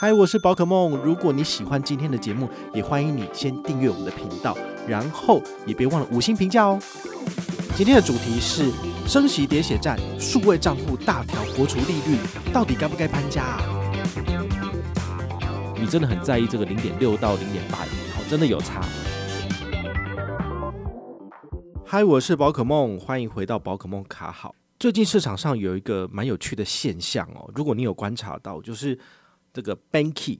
嗨，我是宝可梦。如果你喜欢今天的节目，也欢迎你先订阅我们的频道，然后也别忘了五星评价哦。今天的主题是升息喋血战，数位账户大调活除利率，到底该不该搬家啊？你真的很在意这个零点六到零点八一？好，真的有差？嗨，我是宝可梦，欢迎回到宝可梦卡好。最近市场上有一个蛮有趣的现象哦，如果你有观察到，就是。这个 Banky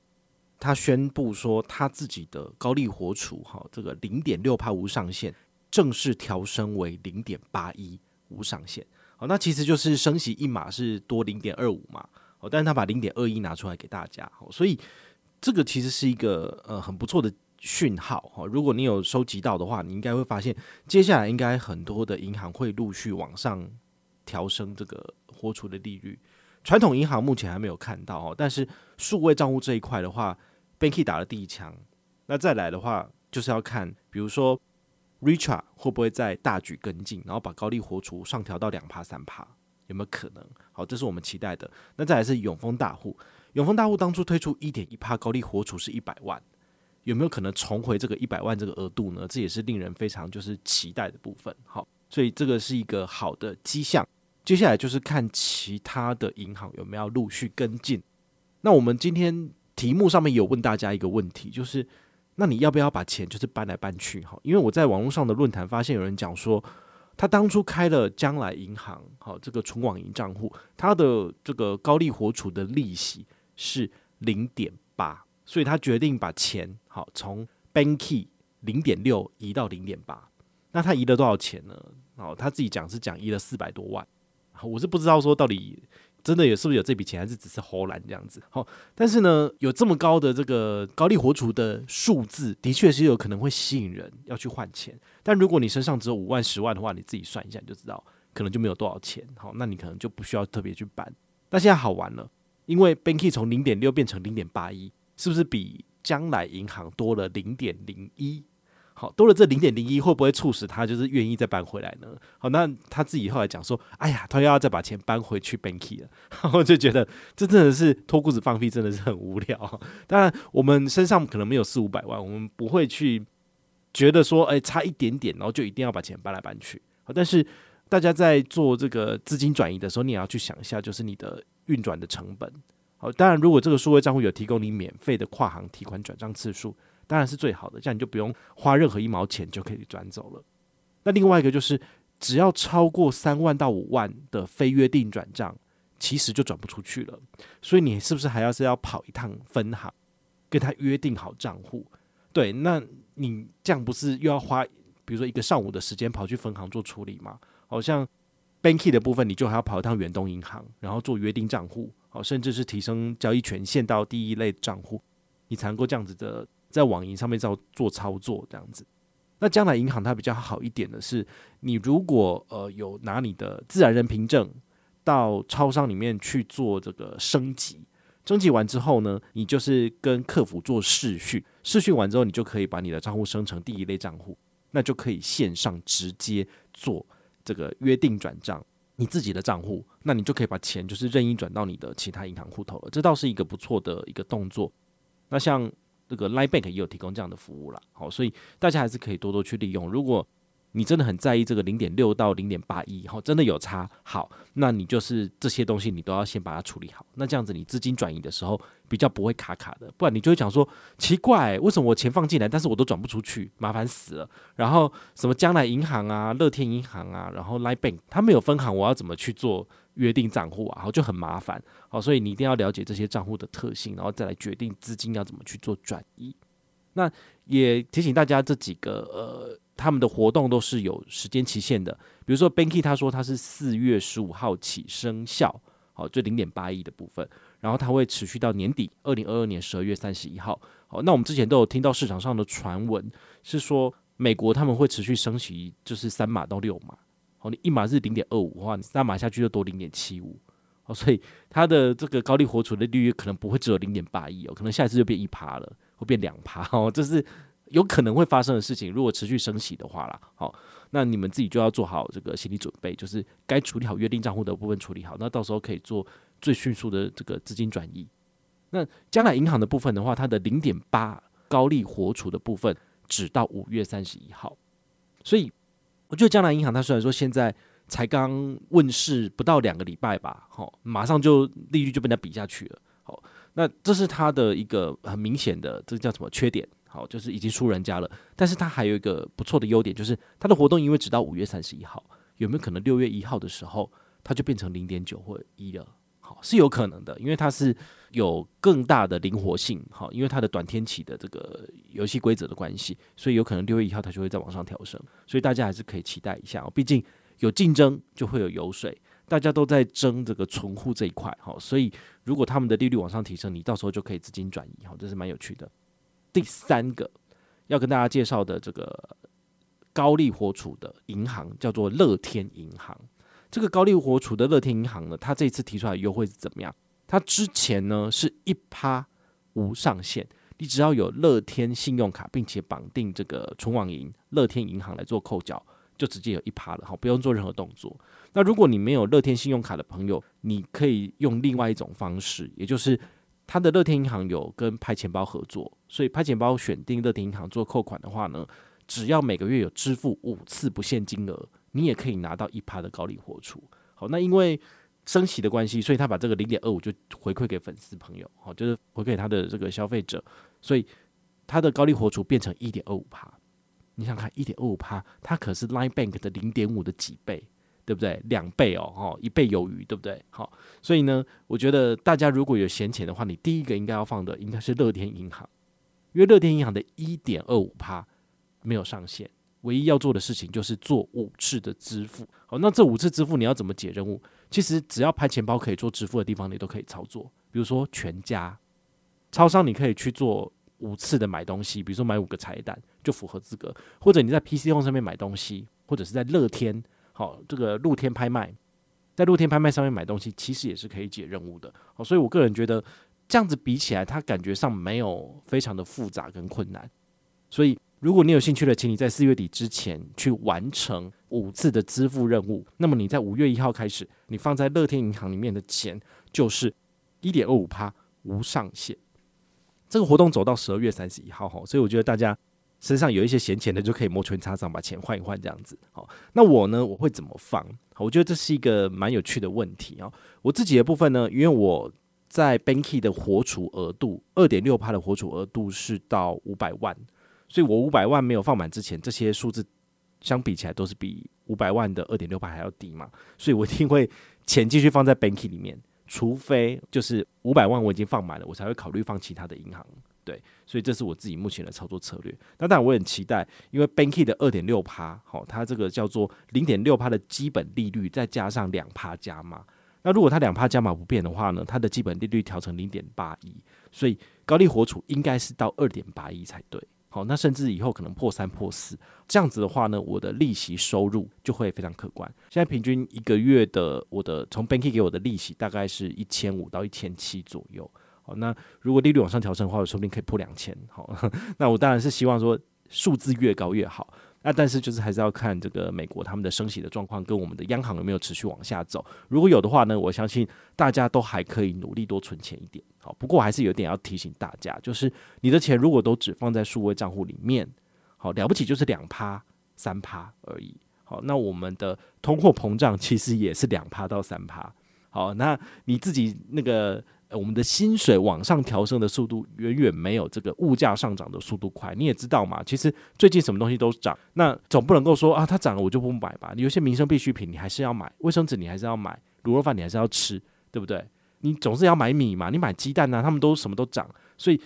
他宣布说，他自己的高利活储哈，这个零点六趴无上限正式调升为零点八一无上限。好，那其实就是升息一码是多零点二五嘛。哦，但是他把零点二一拿出来给大家，所以这个其实是一个呃很不错的讯号哈。如果你有收集到的话，你应该会发现，接下来应该很多的银行会陆续往上调升这个活储的利率。传统银行目前还没有看到哦，但是数位账户这一块的话，Banky 打了第一枪。那再来的话，就是要看，比如说 Richard 会不会在大举跟进，然后把高利活储上调到两趴三趴，有没有可能？好，这是我们期待的。那再来是永丰大户，永丰大户当初推出一点一趴高利活储是一百万，有没有可能重回这个一百万这个额度呢？这也是令人非常就是期待的部分。好，所以这个是一个好的迹象。接下来就是看其他的银行有没有陆续跟进。那我们今天题目上面有问大家一个问题，就是那你要不要把钱就是搬来搬去？哈，因为我在网络上的论坛发现有人讲说，他当初开了将来银行，好，这个存网银账户，他的这个高利活储的利息是零点八，所以他决定把钱好从 Banky 零点六移到零点八。那他移了多少钱呢？哦，他自己讲是讲移了四百多万。我是不知道说到底真的有是不是有这笔钱，还是只是唬烂这样子。好，但是呢，有这么高的这个高利活储的数字，的确是有可能会吸引人要去换钱。但如果你身上只有五万、十万的话，你自己算一下你就知道，可能就没有多少钱。好，那你可能就不需要特别去搬。那现在好玩了，因为 Banky 从零点六变成零点八一，是不是比将来银行多了零点零一？好，多了这零点零一，会不会促使他就是愿意再搬回来呢？好，那他自己后来讲说，哎呀，他又要再把钱搬回去 Banky 了，我就觉得这真的是脱裤子放屁，真的是很无聊。当然，我们身上可能没有四五百万，我们不会去觉得说，哎，差一点点，然后就一定要把钱搬来搬去。好，但是大家在做这个资金转移的时候，你也要去想一下，就是你的运转的成本。好，当然，如果这个数位账户有提供你免费的跨行提款转账次数。当然是最好的，这样你就不用花任何一毛钱就可以转走了。那另外一个就是，只要超过三万到五万的非约定转账，其实就转不出去了。所以你是不是还要是要跑一趟分行，跟他约定好账户？对，那你这样不是又要花，比如说一个上午的时间跑去分行做处理吗？好像 Banky 的部分，你就还要跑一趟远东银行，然后做约定账户，好，甚至是提升交易权限到第一类账户，你才能够这样子的。在网银上面做做操作这样子，那将来银行它比较好一点的是，你如果呃有拿你的自然人凭证到超商里面去做这个升级，升级完之后呢，你就是跟客服做视讯，视讯完之后，你就可以把你的账户生成第一类账户，那就可以线上直接做这个约定转账，你自己的账户，那你就可以把钱就是任意转到你的其他银行户头了，这倒是一个不错的一个动作。那像。这个 Line Bank 也有提供这样的服务了，好，所以大家还是可以多多去利用。如果你真的很在意这个零点六到零点八一，好，真的有差，好，那你就是这些东西你都要先把它处理好。那这样子你资金转移的时候比较不会卡卡的，不然你就会讲说奇怪，为什么我钱放进来，但是我都转不出去，麻烦死了。然后什么将来银行啊、乐天银行啊，然后 Line Bank 它没有分行，我要怎么去做？约定账户啊，好就很麻烦，好，所以你一定要了解这些账户的特性，然后再来决定资金要怎么去做转移。那也提醒大家，这几个呃，他们的活动都是有时间期限的。比如说 Banky 他说他是四月十五号起生效，好，就零点八亿的部分，然后它会持续到年底，二零二二年十二月三十一号。好，那我们之前都有听到市场上的传闻，是说美国他们会持续升息，就是三码到六码。好，你一码是零点二五的话，你三码下去就多零点七五，哦，所以它的这个高利活储的利率可能不会只有零点八亿哦，可能下一次就变一趴了，会变两趴哦，这是有可能会发生的事情。如果持续升息的话啦，好，那你们自己就要做好这个心理准备，就是该处理好约定账户的部分处理好，那到时候可以做最迅速的这个资金转移。那将来银行的部分的话，它的零点八高利活储的部分只到五月三十一号，所以我觉得将来银行它虽然说现在才刚问世不到两个礼拜吧，好，马上就利率就被它比下去了，好，那这是它的一个很明显的这个叫什么缺点？好，就是已经输人家了。但是它还有一个不错的优点，就是它的活动因为只到五月三十一号，有没有可能六月一号的时候它就变成零点九或一了？好，是有可能的，因为它是有更大的灵活性。好，因为它的短天期的这个游戏规则的关系，所以有可能六月一号它就会再往上调升。所以大家还是可以期待一下哦，毕竟。有竞争就会有油水，大家都在争这个存户这一块，好，所以如果他们的利率往上提升，你到时候就可以资金转移，好，这是蛮有趣的。第三个要跟大家介绍的这个高利活储的银行叫做乐天银行。这个高利活储的乐天银行呢，它这次提出来优惠是怎么样？它之前呢是一趴无上限，你只要有乐天信用卡，并且绑定这个存网银乐天银行来做扣缴。就直接有一趴了，好，不用做任何动作。那如果你没有乐天信用卡的朋友，你可以用另外一种方式，也就是他的乐天银行有跟拍钱包合作，所以拍钱包选定乐天银行做扣款的话呢，只要每个月有支付五次不限金额，你也可以拿到一趴的高利活储。好，那因为升息的关系，所以他把这个零点二五就回馈给粉丝朋友，好，就是回馈他的这个消费者，所以他的高利活储变成一点二五趴。你想看一点二五趴，它可是 Line Bank 的零点五的几倍，对不对？两倍哦，哦，一倍有余，对不对？好，所以呢，我觉得大家如果有闲钱的话，你第一个应该要放的应该是乐天银行，因为乐天银行的一点二五趴没有上限，唯一要做的事情就是做五次的支付。好，那这五次支付你要怎么解任务？其实只要拍钱包可以做支付的地方，你都可以操作。比如说全家、超商，你可以去做。五次的买东西，比如说买五个彩蛋就符合资格，或者你在 PC 上面买东西，或者是在乐天，好，这个露天拍卖，在露天拍卖上面买东西，其实也是可以解任务的。好，所以我个人觉得这样子比起来，它感觉上没有非常的复杂跟困难。所以如果你有兴趣的，请你在四月底之前去完成五次的支付任务，那么你在五月一号开始，你放在乐天银行里面的钱就是一点二五趴无上限。这个活动走到十二月三十一号哈，所以我觉得大家身上有一些闲钱的，就可以摩拳擦掌把钱换一换这样子。好，那我呢，我会怎么放？我觉得这是一个蛮有趣的问题啊。我自己的部分呢，因为我在 Banky 的活储额度二点六趴的活储额度是到五百万，所以我五百万没有放满之前，这些数字相比起来都是比五百万的二点六趴还要低嘛，所以我一定会钱继续放在 Banky 里面。除非就是五百万我已经放满了，我才会考虑放其他的银行。对，所以这是我自己目前的操作策略。那当然我很期待，因为 Banky 的二点六趴，好，它这个叫做零点六趴的基本利率，再加上两趴加码。那如果它两趴加码不变的话呢，它的基本利率调成零点八一，所以高利活储应该是到二点八一才对。好，那甚至以后可能破三破四，这样子的话呢，我的利息收入就会非常可观。现在平均一个月的我的从 Banky 给我的利息大概是一千五到一千七左右。好，那如果利率往上调升的话，我说不定可以破两千。好，那我当然是希望说数字越高越好。那但是就是还是要看这个美国他们的升息的状况跟我们的央行有没有持续往下走。如果有的话呢，我相信大家都还可以努力多存钱一点。好，不过还是有点要提醒大家，就是你的钱如果都只放在数位账户里面，好，了不起就是两趴三趴而已。好，那我们的通货膨胀其实也是两趴到三趴。好，那你自己那个。我们的薪水往上调升的速度远远没有这个物价上涨的速度快。你也知道嘛，其实最近什么东西都涨，那总不能够说啊，它涨了我就不买吧？有些民生必需品你还是要买，卫生纸你还是要买，卤肉饭你还是要吃，对不对？你总是要买米嘛，你买鸡蛋啊，他们都什么都涨，所以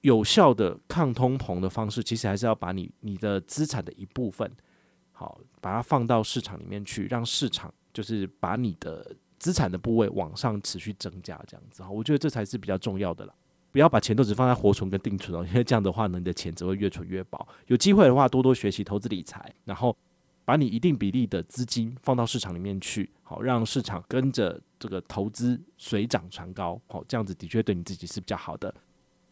有效的抗通膨的方式，其实还是要把你你的资产的一部分，好，把它放到市场里面去，让市场就是把你的。资产的部位往上持续增加，这样子哈，我觉得这才是比较重要的啦。不要把钱都只放在活存跟定存哦，因为这样的话呢，你的钱只会越存越薄。有机会的话，多多学习投资理财，然后把你一定比例的资金放到市场里面去，好，让市场跟着这个投资水涨船高，好，这样子的确对你自己是比较好的。